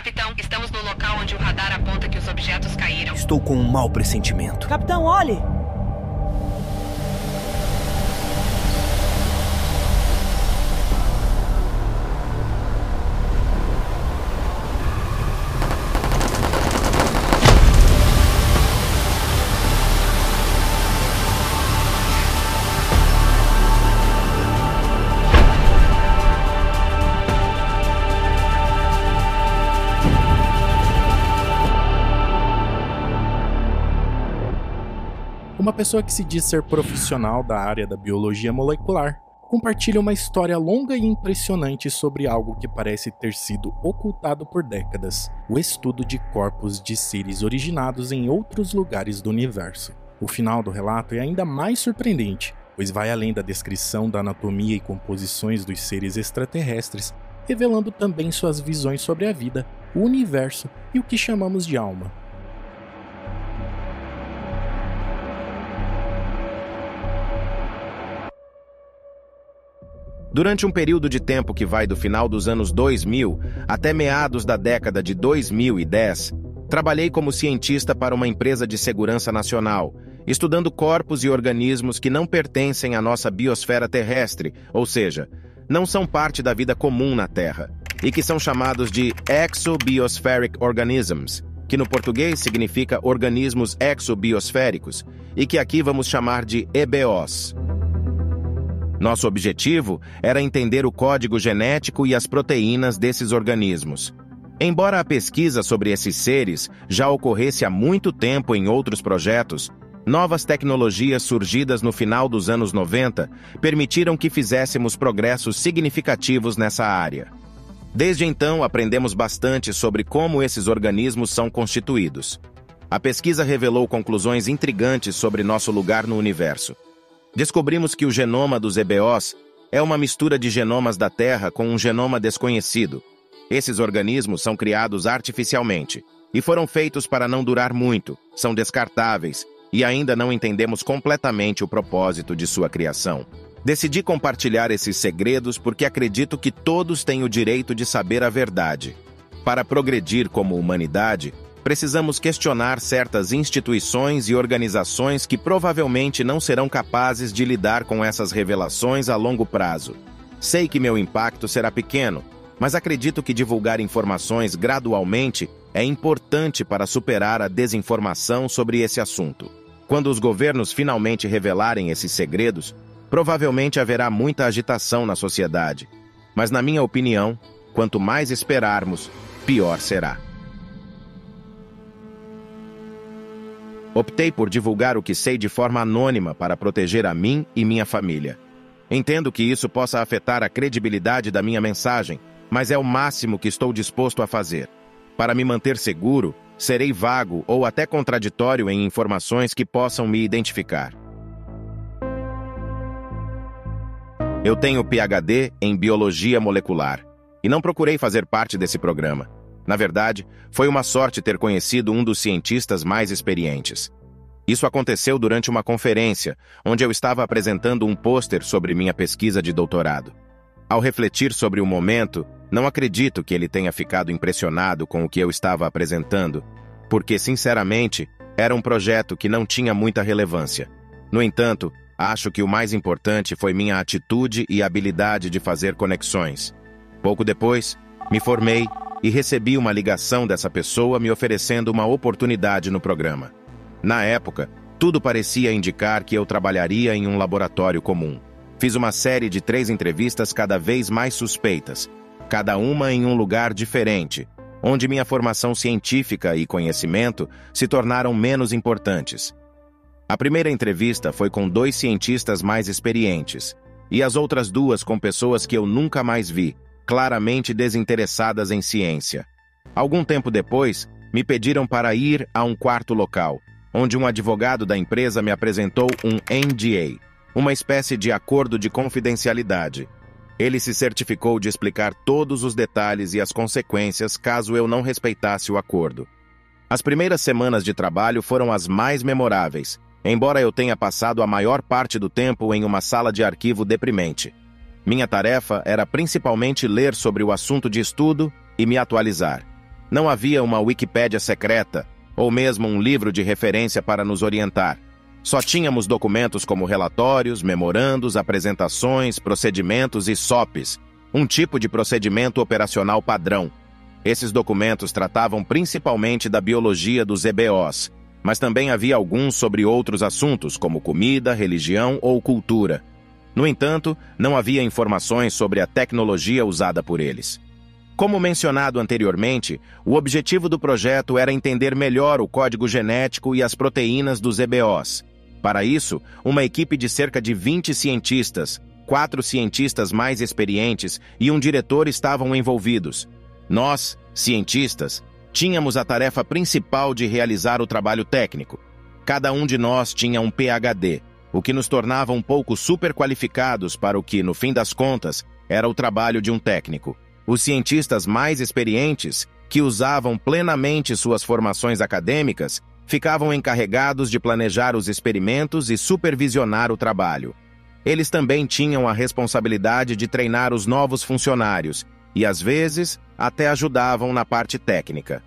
Capitão, estamos no local onde o radar aponta que os objetos caíram. Estou com um mau pressentimento. Capitão, olhe! Pessoa que se diz ser profissional da área da biologia molecular compartilha uma história longa e impressionante sobre algo que parece ter sido ocultado por décadas: o estudo de corpos de seres originados em outros lugares do universo. O final do relato é ainda mais surpreendente, pois vai além da descrição da anatomia e composições dos seres extraterrestres, revelando também suas visões sobre a vida, o universo e o que chamamos de alma. Durante um período de tempo que vai do final dos anos 2000 até meados da década de 2010, trabalhei como cientista para uma empresa de segurança nacional, estudando corpos e organismos que não pertencem à nossa biosfera terrestre, ou seja, não são parte da vida comum na Terra, e que são chamados de exobiospheric organisms, que no português significa organismos exobiosféricos, e que aqui vamos chamar de EBOs. Nosso objetivo era entender o código genético e as proteínas desses organismos. Embora a pesquisa sobre esses seres já ocorresse há muito tempo em outros projetos, novas tecnologias surgidas no final dos anos 90 permitiram que fizéssemos progressos significativos nessa área. Desde então, aprendemos bastante sobre como esses organismos são constituídos. A pesquisa revelou conclusões intrigantes sobre nosso lugar no universo. Descobrimos que o genoma dos EBOs é uma mistura de genomas da Terra com um genoma desconhecido. Esses organismos são criados artificialmente e foram feitos para não durar muito, são descartáveis e ainda não entendemos completamente o propósito de sua criação. Decidi compartilhar esses segredos porque acredito que todos têm o direito de saber a verdade. Para progredir como humanidade, precisamos questionar certas instituições e organizações que provavelmente não serão capazes de lidar com essas revelações a longo prazo. Sei que meu impacto será pequeno, mas acredito que divulgar informações gradualmente é importante para superar a desinformação sobre esse assunto. Quando os governos finalmente revelarem esses segredos, provavelmente haverá muita agitação na sociedade. Mas, na minha opinião, quanto mais esperarmos, pior será. Optei por divulgar o que sei de forma anônima para proteger a mim e minha família. Entendo que isso possa afetar a credibilidade da minha mensagem, mas é o máximo que estou disposto a fazer. Para me manter seguro, serei vago ou até contraditório em informações que possam me identificar. Eu tenho PhD em Biologia Molecular e não procurei fazer parte desse programa. Na verdade, foi uma sorte ter conhecido um dos cientistas mais experientes. Isso aconteceu durante uma conferência, onde eu estava apresentando um pôster sobre minha pesquisa de doutorado. Ao refletir sobre o momento, não acredito que ele tenha ficado impressionado com o que eu estava apresentando, porque, sinceramente, era um projeto que não tinha muita relevância. No entanto, acho que o mais importante foi minha atitude e habilidade de fazer conexões. Pouco depois, me formei e recebi uma ligação dessa pessoa me oferecendo uma oportunidade no programa. Na época, tudo parecia indicar que eu trabalharia em um laboratório comum. Fiz uma série de três entrevistas cada vez mais suspeitas, cada uma em um lugar diferente, onde minha formação científica e conhecimento se tornaram menos importantes. A primeira entrevista foi com dois cientistas mais experientes, e as outras duas com pessoas que eu nunca mais vi, claramente desinteressadas em ciência. Algum tempo depois, me pediram para ir a um quarto local, onde um advogado da empresa me apresentou um NDA, uma espécie de acordo de confidencialidade. Ele se certificou de explicar todos os detalhes e as consequências caso eu não respeitasse o acordo. As primeiras semanas de trabalho foram as mais memoráveis, embora eu tenha passado a maior parte do tempo em uma sala de arquivo deprimente. Minha tarefa era principalmente ler sobre o assunto de estudo e me atualizar. Não havia uma Wikipédia secreta, ou mesmo um livro de referência para nos orientar. Só tínhamos documentos como relatórios, memorandos, apresentações, procedimentos e SOPs, um tipo de procedimento operacional padrão. Esses documentos tratavam principalmente da biologia dos EBOs, mas também havia alguns sobre outros assuntos, como comida, religião ou cultura. No entanto, não havia informações sobre a tecnologia usada por eles. Como mencionado anteriormente, o objetivo do projeto era entender melhor o código genético e as proteínas dos EBOs. Para isso, uma equipe de cerca de 20 cientistas, quatro cientistas mais experientes e um diretor estavam envolvidos. Nós, cientistas, tínhamos a tarefa principal de realizar o trabalho técnico. Cada um de nós tinha um PhD, o que nos tornava um pouco superqualificados para o que, no fim das contas, era o trabalho de um técnico. Os cientistas mais experientes, que usavam plenamente suas formações acadêmicas, ficavam encarregados de planejar os experimentos e supervisionar o trabalho. Eles também tinham a responsabilidade de treinar os novos funcionários e, às vezes, até ajudavam na parte técnica.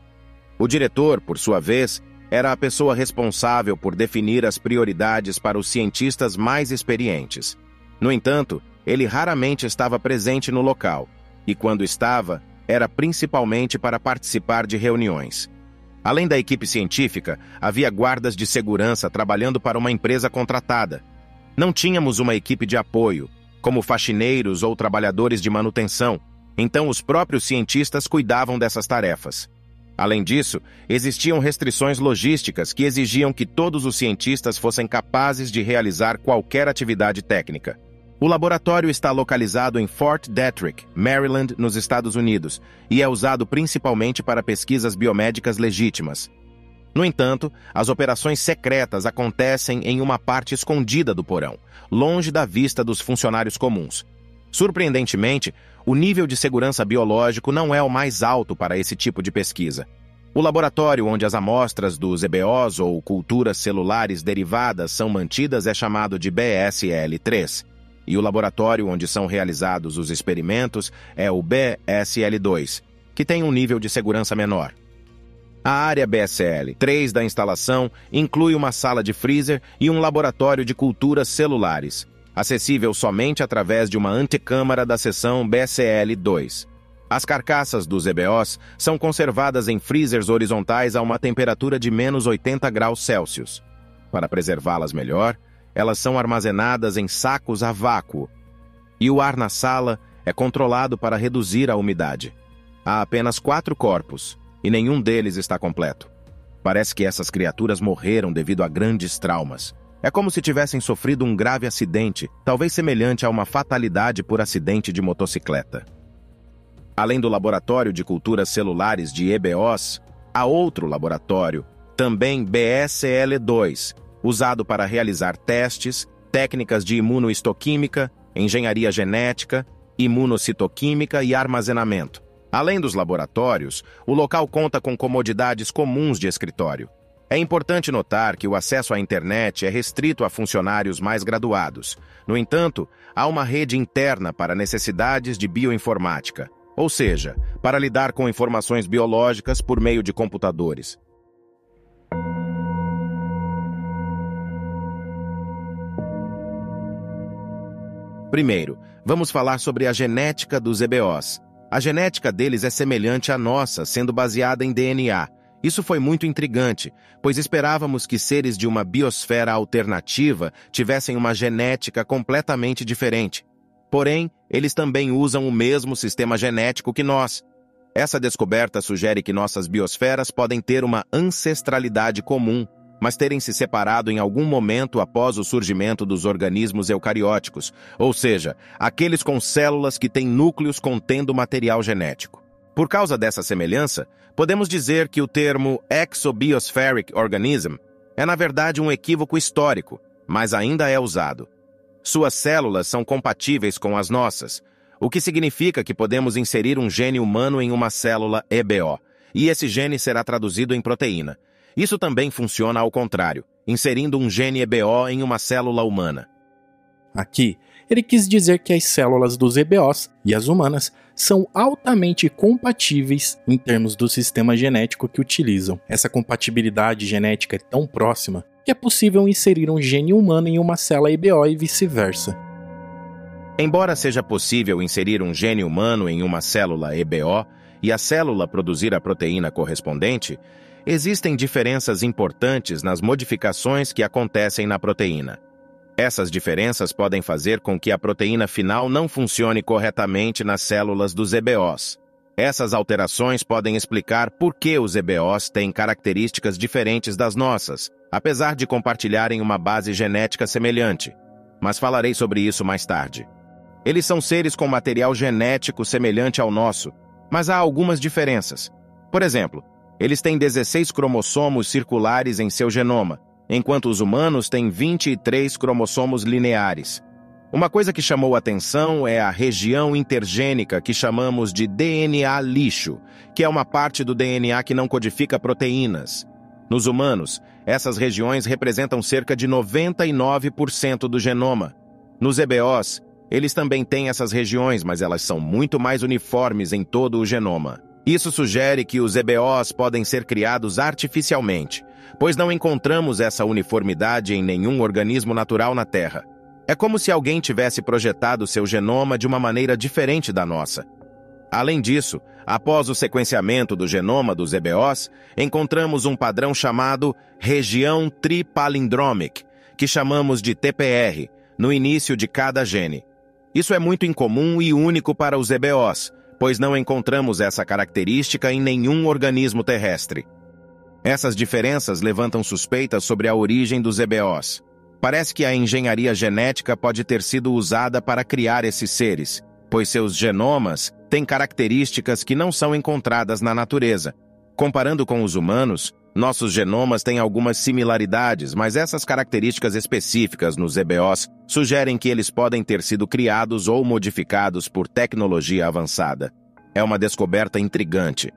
O diretor, por sua vez, era a pessoa responsável por definir as prioridades para os cientistas mais experientes. No entanto, ele raramente estava presente no local, e quando estava, era principalmente para participar de reuniões. Além da equipe científica, havia guardas de segurança trabalhando para uma empresa contratada. Não tínhamos uma equipe de apoio, como faxineiros ou trabalhadores de manutenção, então os próprios cientistas cuidavam dessas tarefas. Além disso, existiam restrições logísticas que exigiam que todos os cientistas fossem capazes de realizar qualquer atividade técnica. O laboratório está localizado em Fort Detrick, Maryland, nos Estados Unidos, e é usado principalmente para pesquisas biomédicas legítimas. No entanto, as operações secretas acontecem em uma parte escondida do porão, longe da vista dos funcionários comuns. Surpreendentemente, o nível de segurança biológico não é o mais alto para esse tipo de pesquisa. O laboratório onde as amostras dos EBOs ou culturas celulares derivadas são mantidas é chamado de BSL-3, e o laboratório onde são realizados os experimentos é o BSL-2, que tem um nível de segurança menor. A área BSL-3 da instalação inclui uma sala de freezer e um laboratório de culturas celulares, acessível somente através de uma antecâmara da seção BCL-2. As carcaças dos EBOs são conservadas em freezers horizontais a uma temperatura de menos 80 graus Celsius. Para preservá-las melhor, elas são armazenadas em sacos a vácuo, e o ar na sala é controlado para reduzir a umidade. Há apenas quatro corpos, e nenhum deles está completo. Parece que essas criaturas morreram devido a grandes traumas. É como se tivessem sofrido um grave acidente, talvez semelhante a uma fatalidade por acidente de motocicleta. Além do laboratório de culturas celulares de EBOs, há outro laboratório, também BSL-2, usado para realizar testes, técnicas de imunoistoquímica, engenharia genética, imunocitoquímica e armazenamento. Além dos laboratórios, o local conta com comodidades comuns de escritório, é importante notar que o acesso à internet é restrito a funcionários mais graduados. No entanto, há uma rede interna para necessidades de bioinformática, ou seja, para lidar com informações biológicas por meio de computadores. Primeiro, vamos falar sobre a genética dos EBOs. A genética deles é semelhante à nossa, sendo baseada em DNA, isso foi muito intrigante, pois esperávamos que seres de uma biosfera alternativa tivessem uma genética completamente diferente. Porém, eles também usam o mesmo sistema genético que nós. Essa descoberta sugere que nossas biosferas podem ter uma ancestralidade comum, mas terem se separado em algum momento após o surgimento dos organismos eucarióticos, ou seja, aqueles com células que têm núcleos contendo material genético. Por causa dessa semelhança, podemos dizer que o termo exobiospheric organism é na verdade um equívoco histórico, mas ainda é usado. Suas células são compatíveis com as nossas, o que significa que podemos inserir um gene humano em uma célula EBO, e esse gene será traduzido em proteína. Isso também funciona ao contrário, inserindo um gene EBO em uma célula humana. Aqui, ele quis dizer que as células dos EBOs e as humanas são altamente compatíveis em termos do sistema genético que utilizam. Essa compatibilidade genética é tão próxima que é possível inserir um gene humano em uma célula EBO e vice-versa. Embora seja possível inserir um gene humano em uma célula EBO e a célula produzir a proteína correspondente, existem diferenças importantes nas modificações que acontecem na proteína. Essas diferenças podem fazer com que a proteína final não funcione corretamente nas células dos EBOs. Essas alterações podem explicar por que os EBOs têm características diferentes das nossas, apesar de compartilharem uma base genética semelhante. Mas falarei sobre isso mais tarde. Eles são seres com material genético semelhante ao nosso, mas há algumas diferenças. Por exemplo, eles têm 16 cromossomos circulares em seu genoma, enquanto os humanos têm 23 cromossomos lineares. Uma coisa que chamou atenção é a região intergênica que chamamos de DNA lixo, que é uma parte do DNA que não codifica proteínas. Nos humanos, essas regiões representam cerca de 99% do genoma. Nos EBOs, eles também têm essas regiões, mas elas são muito mais uniformes em todo o genoma. Isso sugere que os EBOs podem ser criados artificialmente, pois não encontramos essa uniformidade em nenhum organismo natural na Terra. É como se alguém tivesse projetado seu genoma de uma maneira diferente da nossa. Além disso, após o sequenciamento do genoma dos EBOs, encontramos um padrão chamado região tripalindromic, que chamamos de TPR, no início de cada gene. Isso é muito incomum e único para os EBOs, pois não encontramos essa característica em nenhum organismo terrestre. Essas diferenças levantam suspeitas sobre a origem dos EBOs. Parece que a engenharia genética pode ter sido usada para criar esses seres, pois seus genomas têm características que não são encontradas na natureza. Comparando com os humanos, nossos genomas têm algumas similaridades, mas essas características específicas nos EBOs sugerem que eles podem ter sido criados ou modificados por tecnologia avançada. É uma descoberta intrigante.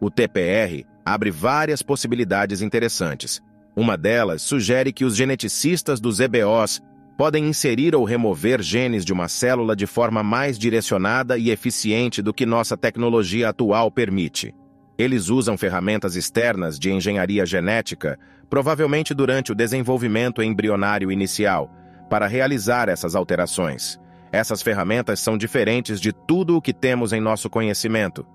O TPR abre várias possibilidades interessantes. Uma delas sugere que os geneticistas dos EBOs podem inserir ou remover genes de uma célula de forma mais direcionada e eficiente do que nossa tecnologia atual permite. Eles usam ferramentas externas de engenharia genética, provavelmente durante o desenvolvimento embrionário inicial, para realizar essas alterações. Essas ferramentas são diferentes de tudo o que temos em nosso conhecimento.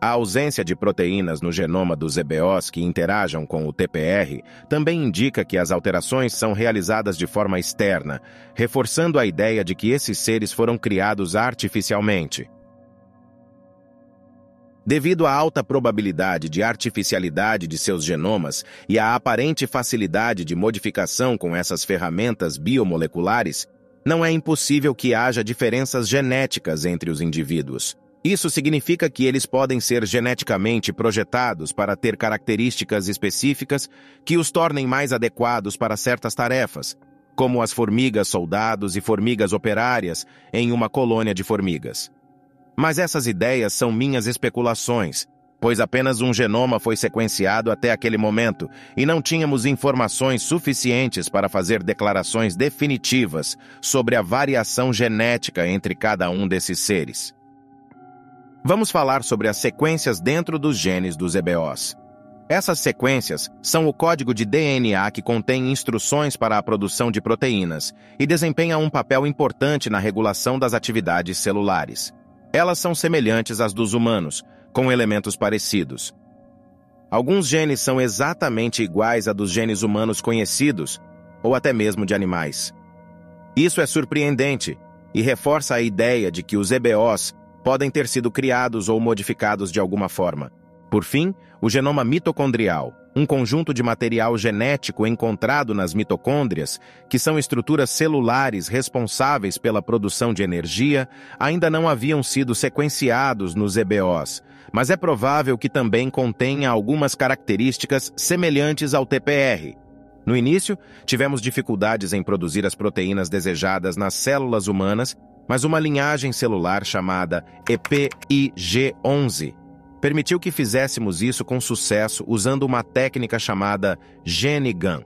A ausência de proteínas no genoma dos EBOs que interajam com o TPR também indica que as alterações são realizadas de forma externa, reforçando a ideia de que esses seres foram criados artificialmente. Devido à alta probabilidade de artificialidade de seus genomas e à aparente facilidade de modificação com essas ferramentas biomoleculares, não é impossível que haja diferenças genéticas entre os indivíduos. Isso significa que eles podem ser geneticamente projetados para ter características específicas que os tornem mais adequados para certas tarefas, como as formigas soldados e formigas operárias em uma colônia de formigas. Mas essas ideias são minhas especulações, pois apenas um genoma foi sequenciado até aquele momento e não tínhamos informações suficientes para fazer declarações definitivas sobre a variação genética entre cada um desses seres. Vamos falar sobre as sequências dentro dos genes dos EBOs. Essas sequências são o código de DNA que contém instruções para a produção de proteínas e desempenha um papel importante na regulação das atividades celulares. Elas são semelhantes às dos humanos, com elementos parecidos. Alguns genes são exatamente iguais a dos genes humanos conhecidos, ou até mesmo de animais. Isso é surpreendente e reforça a ideia de que os EBOs podem ter sido criados ou modificados de alguma forma. Por fim, o genoma mitocondrial, um conjunto de material genético encontrado nas mitocôndrias, que são estruturas celulares responsáveis pela produção de energia, ainda não haviam sido sequenciados nos EBOs, mas é provável que também contenha algumas características semelhantes ao TPR. No início, tivemos dificuldades em produzir as proteínas desejadas nas células humanas mas uma linhagem celular chamada EPIG11 permitiu que fizéssemos isso com sucesso usando uma técnica chamada GeneGAN.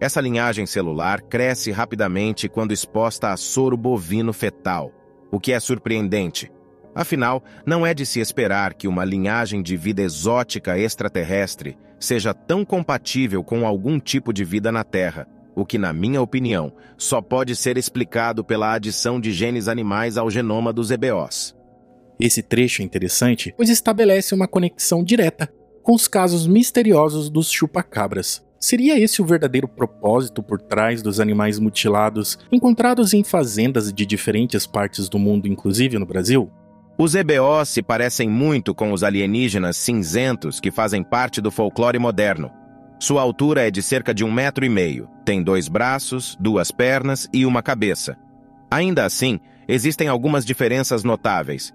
Essa linhagem celular cresce rapidamente quando exposta a soro bovino fetal, o que é surpreendente. Afinal, não é de se esperar que uma linhagem de vida exótica extraterrestre seja tão compatível com algum tipo de vida na Terra, o que, na minha opinião, só pode ser explicado pela adição de genes animais ao genoma dos EBOs. Esse trecho é interessante, pois estabelece uma conexão direta com os casos misteriosos dos chupacabras. Seria esse o verdadeiro propósito por trás dos animais mutilados encontrados em fazendas de diferentes partes do mundo, inclusive no Brasil? Os EBOs se parecem muito com os alienígenas cinzentos que fazem parte do folclore moderno. Sua altura é de cerca de um metro e meio, tem dois braços, duas pernas e uma cabeça. Ainda assim, existem algumas diferenças notáveis.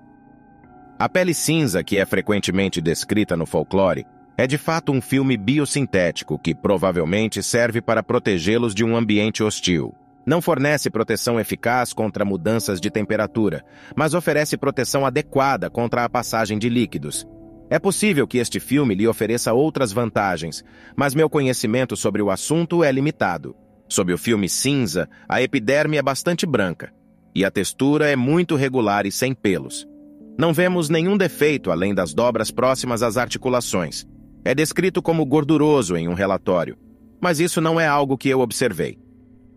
A pele cinza, que é frequentemente descrita no folclore, é de fato um filme biosintético que provavelmente serve para protegê-los de um ambiente hostil. Não fornece proteção eficaz contra mudanças de temperatura, mas oferece proteção adequada contra a passagem de líquidos. É possível que este filme lhe ofereça outras vantagens, mas meu conhecimento sobre o assunto é limitado. Sob o filme cinza, a epiderme é bastante branca, e a textura é muito regular e sem pelos. Não vemos nenhum defeito além das dobras próximas às articulações. É descrito como gorduroso em um relatório, mas isso não é algo que eu observei.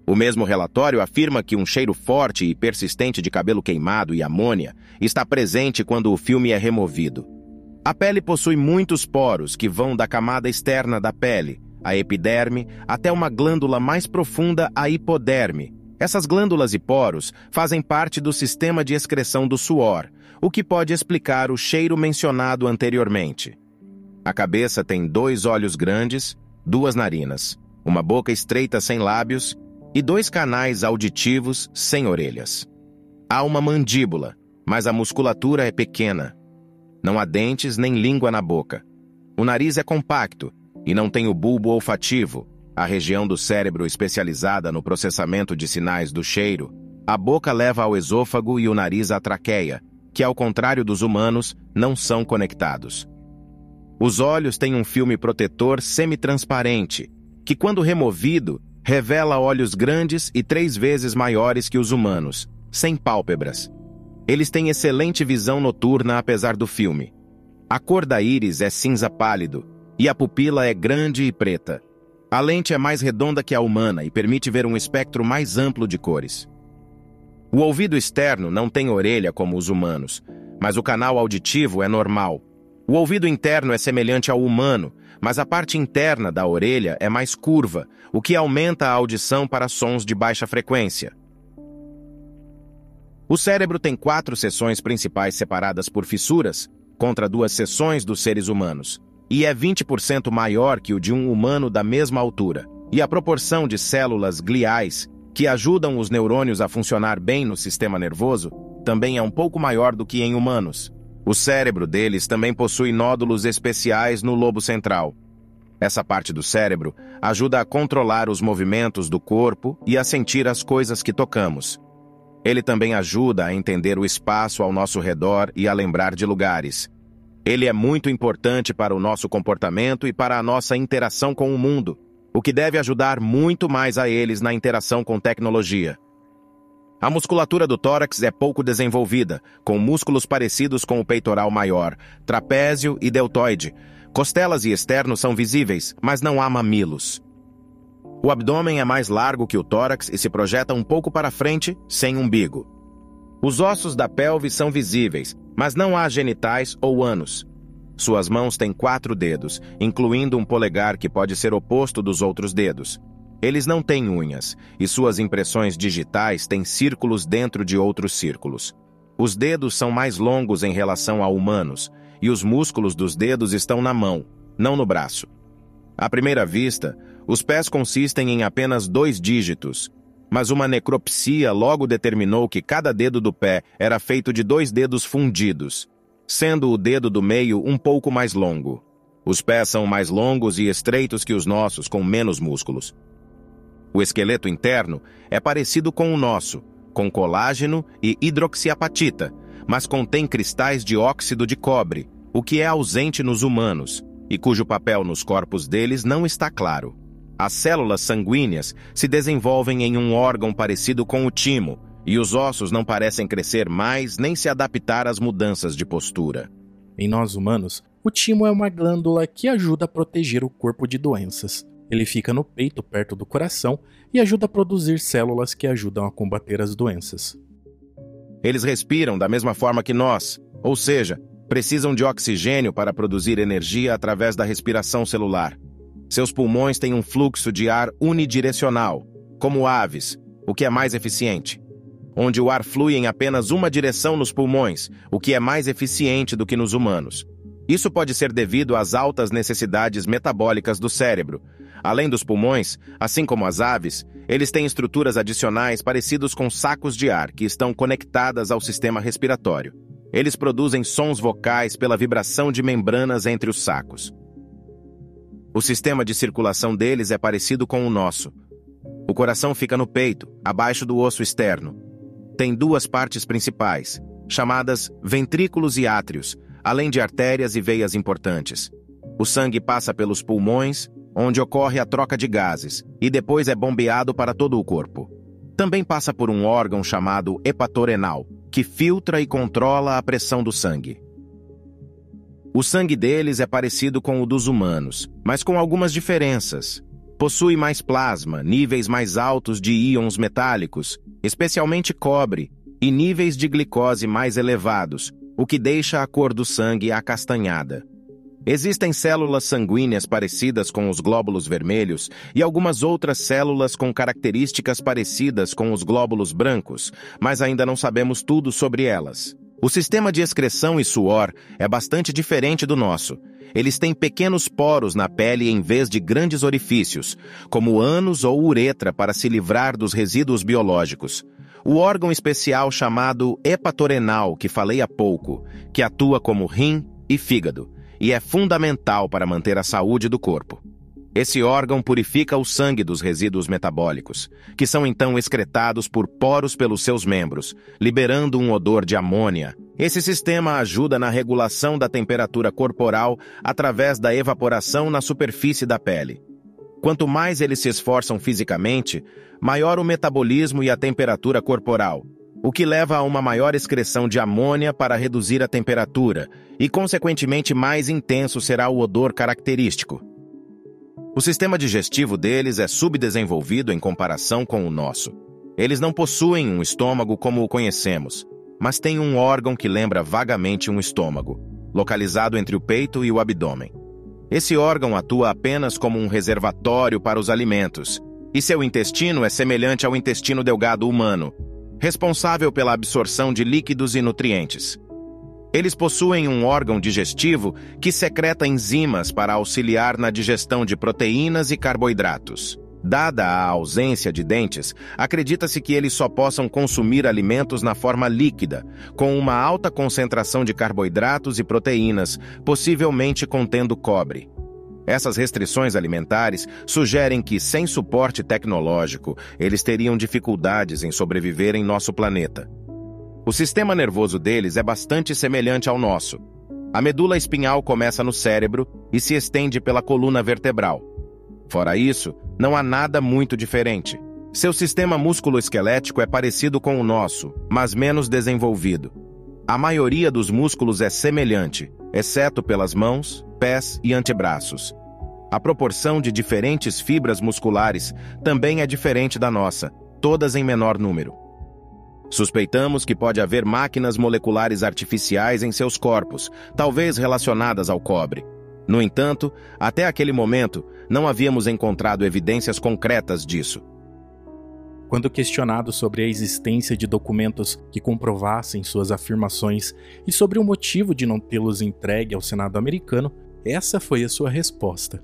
O mesmo relatório afirma que um cheiro forte e persistente de cabelo queimado e amônia está presente quando o filme é removido. A pele possui muitos poros que vão da camada externa da pele, a epiderme, até uma glândula mais profunda, a hipoderme. Essas glândulas e poros fazem parte do sistema de excreção do suor, o que pode explicar o cheiro mencionado anteriormente. A cabeça tem dois olhos grandes, duas narinas, uma boca estreita sem lábios e dois canais auditivos sem orelhas. Há uma mandíbula, mas a musculatura é pequena. Não há dentes nem língua na boca. O nariz é compacto e não tem o bulbo olfativo, a região do cérebro especializada no processamento de sinais do cheiro. A boca leva ao esôfago e o nariz à traqueia, que, ao contrário dos humanos, não são conectados. Os olhos têm um filme protetor semitransparente, que, quando removido, revela olhos grandes e três vezes maiores que os humanos, sem pálpebras. Eles têm excelente visão noturna apesar do filme. A cor da íris é cinza pálido e a pupila é grande e preta. A lente é mais redonda que a humana e permite ver um espectro mais amplo de cores. O ouvido externo não tem orelha como os humanos, mas o canal auditivo é normal, o ouvido interno é semelhante ao humano, mas a parte interna da orelha é mais curva, o que aumenta a audição para sons de baixa frequência. O cérebro tem quatro seções principais separadas por fissuras, contra duas seções dos seres humanos, e é 20% maior que o de um humano da mesma altura. E a proporção de células gliais, que ajudam os neurônios a funcionar bem no sistema nervoso, também é um pouco maior do que em humanos. O cérebro deles também possui nódulos especiais no lobo central. Essa parte do cérebro ajuda a controlar os movimentos do corpo e a sentir as coisas que tocamos. Ele também ajuda a entender o espaço ao nosso redor e a lembrar de lugares. Ele é muito importante para o nosso comportamento e para a nossa interação com o mundo, o que deve ajudar muito mais a eles na interação com tecnologia. A musculatura do tórax é pouco desenvolvida, com músculos parecidos com o peitoral maior, trapézio e deltoide. Costelas e externos são visíveis, mas não há mamilos. O abdômen é mais largo que o tórax e se projeta um pouco para frente, sem umbigo. Os ossos da pelve são visíveis, mas não há genitais ou ânus. Suas mãos têm quatro dedos, incluindo um polegar que pode ser oposto dos outros dedos. Eles não têm unhas, e suas impressões digitais têm círculos dentro de outros círculos. Os dedos são mais longos em relação a humanos, e os músculos dos dedos estão na mão, não no braço. À primeira vista, os pés consistem em apenas dois dígitos, mas uma necropsia logo determinou que cada dedo do pé era feito de dois dedos fundidos, sendo o dedo do meio um pouco mais longo. Os pés são mais longos e estreitos que os nossos, com menos músculos. O esqueleto interno é parecido com o nosso, com colágeno e hidroxiapatita, mas contém cristais de óxido de cobre, o que é ausente nos humanos, e cujo papel nos corpos deles não está claro. As células sanguíneas se desenvolvem em um órgão parecido com o timo, e os ossos não parecem crescer mais nem se adaptar às mudanças de postura. Em nós humanos, o timo é uma glândula que ajuda a proteger o corpo de doenças. Ele fica no peito, perto do coração, e ajuda a produzir células que ajudam a combater as doenças. Eles respiram da mesma forma que nós, ou seja, precisam de oxigênio para produzir energia através da respiração celular. Seus pulmões têm um fluxo de ar unidirecional, como aves, o que é mais eficiente. Onde o ar flui em apenas uma direção nos pulmões, o que é mais eficiente do que nos humanos. Isso pode ser devido às altas necessidades metabólicas do cérebro. Além dos pulmões, assim como as aves, eles têm estruturas adicionais parecidos com sacos de ar que estão conectadas ao sistema respiratório. Eles produzem sons vocais pela vibração de membranas entre os sacos. O sistema de circulação deles é parecido com o nosso. O coração fica no peito, abaixo do osso externo. Tem duas partes principais, chamadas ventrículos e átrios, além de artérias e veias importantes. O sangue passa pelos pulmões, onde ocorre a troca de gases, e depois é bombeado para todo o corpo. Também passa por um órgão chamado hepatorenal, que filtra e controla a pressão do sangue. O sangue deles é parecido com o dos humanos, mas com algumas diferenças. Possui mais plasma, níveis mais altos de íons metálicos, especialmente cobre, e níveis de glicose mais elevados, o que deixa a cor do sangue acastanhada. Existem células sanguíneas parecidas com os glóbulos vermelhos e algumas outras células com características parecidas com os glóbulos brancos, mas ainda não sabemos tudo sobre elas. O sistema de excreção e suor é bastante diferente do nosso. Eles têm pequenos poros na pele em vez de grandes orifícios, como ânus ou uretra para se livrar dos resíduos biológicos o órgão especial chamado hepatorenal, que falei há pouco, que atua como rim e fígado, e é fundamental para manter a saúde do corpo. Esse órgão purifica o sangue dos resíduos metabólicos, que são então excretados por poros pelos seus membros, liberando um odor de amônia. Esse sistema ajuda na regulação da temperatura corporal através da evaporação na superfície da pele. Quanto mais eles se esforçam fisicamente, maior o metabolismo e a temperatura corporal, o que leva a uma maior excreção de amônia para reduzir a temperatura, e consequentemente mais intenso será o odor característico. O sistema digestivo deles é subdesenvolvido em comparação com o nosso. Eles não possuem um estômago como o conhecemos, mas têm um órgão que lembra vagamente um estômago, localizado entre o peito e o abdômen. Esse órgão atua apenas como um reservatório para os alimentos, e seu intestino é semelhante ao intestino delgado humano, responsável pela absorção de líquidos e nutrientes. Eles possuem um órgão digestivo que secreta enzimas para auxiliar na digestão de proteínas e carboidratos. Dada a ausência de dentes, acredita-se que eles só possam consumir alimentos na forma líquida, com uma alta concentração de carboidratos e proteínas, possivelmente contendo cobre. Essas restrições alimentares sugerem que, sem suporte tecnológico, eles teriam dificuldades em sobreviver em nosso planeta. O sistema nervoso deles é bastante semelhante ao nosso. A medula espinhal começa no cérebro e se estende pela coluna vertebral. Fora isso, não há nada muito diferente. Seu sistema músculo-esquelético é parecido com o nosso, mas menos desenvolvido. A maioria dos músculos é semelhante, exceto pelas mãos, pés e antebraços. A proporção de diferentes fibras musculares também é diferente da nossa, todas em menor número. Suspeitamos que pode haver máquinas moleculares artificiais em seus corpos, talvez relacionadas ao cobre. No entanto, até aquele momento, não havíamos encontrado evidências concretas disso. Quando questionado sobre a existência de documentos que comprovassem suas afirmações e sobre o motivo de não tê-los entregue ao Senado americano, essa foi a sua resposta.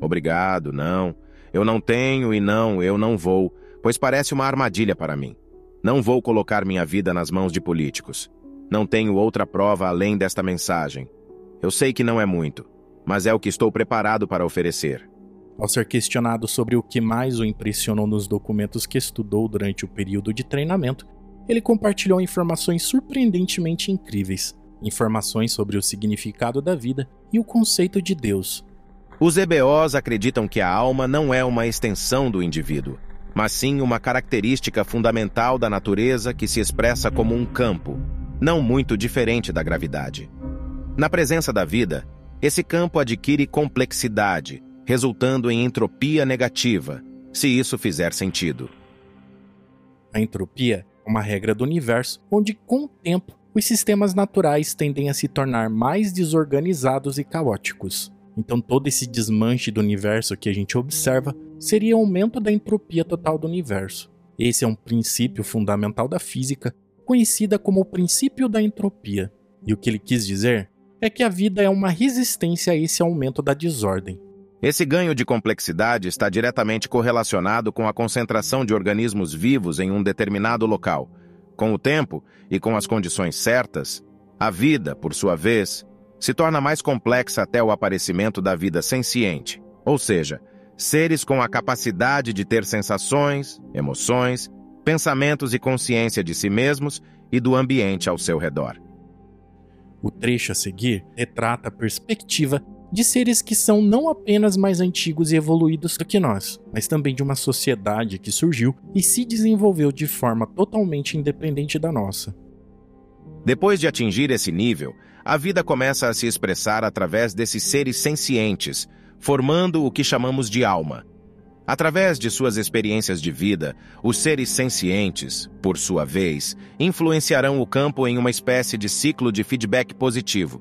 Obrigado, não. Eu não tenho e não, eu não vou, pois parece uma armadilha para mim. Não vou colocar minha vida nas mãos de políticos. Não tenho outra prova além desta mensagem. Eu sei que não é muito, mas é o que estou preparado para oferecer. Ao ser questionado sobre o que mais o impressionou nos documentos que estudou durante o período de treinamento, ele compartilhou informações surpreendentemente incríveis, informações sobre o significado da vida e o conceito de Deus. Os EBOs acreditam que a alma não é uma extensão do indivíduo, mas sim uma característica fundamental da natureza que se expressa como um campo, não muito diferente da gravidade. Na presença da vida, esse campo adquire complexidade, resultando em entropia negativa, se isso fizer sentido. A entropia é uma regra do universo onde, com o tempo, os sistemas naturais tendem a se tornar mais desorganizados e caóticos. Então, todo esse desmanche do universo que a gente observa seria o aumento da entropia total do universo. Esse é um princípio fundamental da física, conhecida como o princípio da entropia. E o que ele quis dizer é que a vida é uma resistência a esse aumento da desordem. Esse ganho de complexidade está diretamente correlacionado com a concentração de organismos vivos em um determinado local. Com o tempo e com as condições certas, a vida, por sua vez, se torna mais complexa até o aparecimento da vida senciente, ou seja, seres com a capacidade de ter sensações, emoções, pensamentos e consciência de si mesmos e do ambiente ao seu redor. O trecho a seguir retrata a perspectiva de seres que são não apenas mais antigos e evoluídos do que nós, mas também de uma sociedade que surgiu e se desenvolveu de forma totalmente independente da nossa. Depois de atingir esse nível, a vida começa a se expressar através desses seres sencientes, formando o que chamamos de alma. Através de suas experiências de vida, os seres sencientes, por sua vez, influenciarão o campo em uma espécie de ciclo de feedback positivo.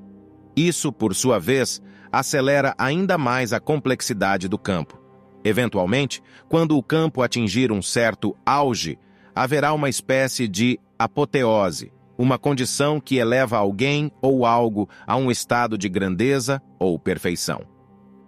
Isso, por sua vez, acelera ainda mais a complexidade do campo. Eventualmente, quando o campo atingir um certo auge, haverá uma espécie de apoteose, uma condição que eleva alguém ou algo a um estado de grandeza ou perfeição.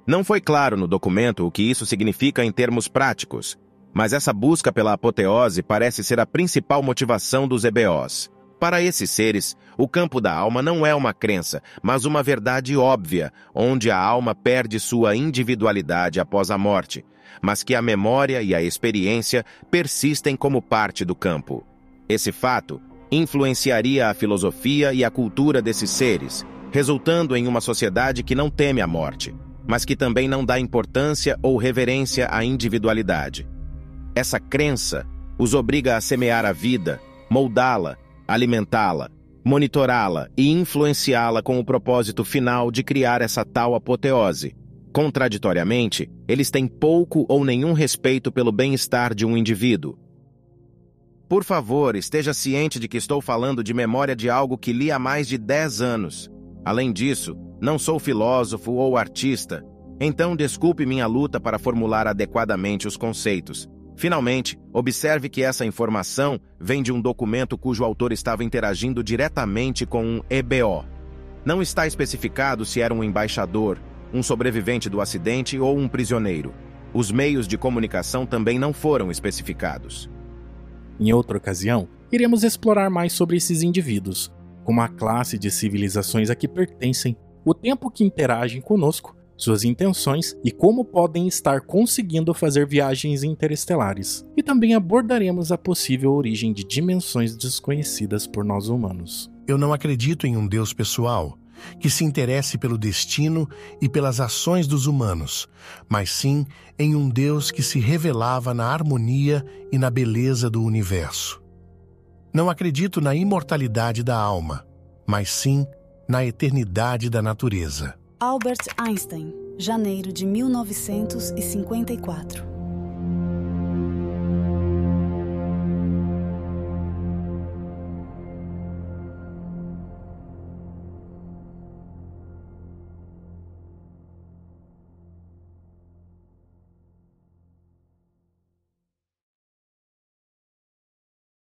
Não foi claro no documento o que isso significa em termos práticos, mas essa busca pela apoteose parece ser a principal motivação dos EBOs. Para esses seres, o campo da alma não é uma crença, mas uma verdade óbvia, onde a alma perde sua individualidade após a morte, mas que a memória e a experiência persistem como parte do campo. Esse fato influenciaria a filosofia e a cultura desses seres, resultando em uma sociedade que não teme a morte, mas que também não dá importância ou reverência à individualidade. Essa crença os obriga a semear a vida, moldá-la alimentá-la, monitorá-la e influenciá-la com o propósito final de criar essa tal apoteose. Contraditoriamente, eles têm pouco ou nenhum respeito pelo bem-estar de um indivíduo. Por favor, esteja ciente de que estou falando de memória de algo que li há mais de 10 anos. Além disso, não sou filósofo ou artista, então desculpe minha luta para formular adequadamente os conceitos. Finalmente, observe que essa informação vem de um documento cujo autor estava interagindo diretamente com um EBO. Não está especificado se era um embaixador, um sobrevivente do acidente ou um prisioneiro. Os meios de comunicação também não foram especificados. Em outra ocasião, iremos explorar mais sobre esses indivíduos, como a classe de civilizações a que pertencem, o tempo que interagem conosco suas intenções e como podem estar conseguindo fazer viagens interestelares. E também abordaremos a possível origem de dimensões desconhecidas por nós humanos. Eu não acredito em um Deus pessoal que se interesse pelo destino e pelas ações dos humanos, mas sim em um Deus que se revelava na harmonia e na beleza do universo. Não acredito na imortalidade da alma, mas sim na eternidade da natureza. Albert Einstein, janeiro de 1954.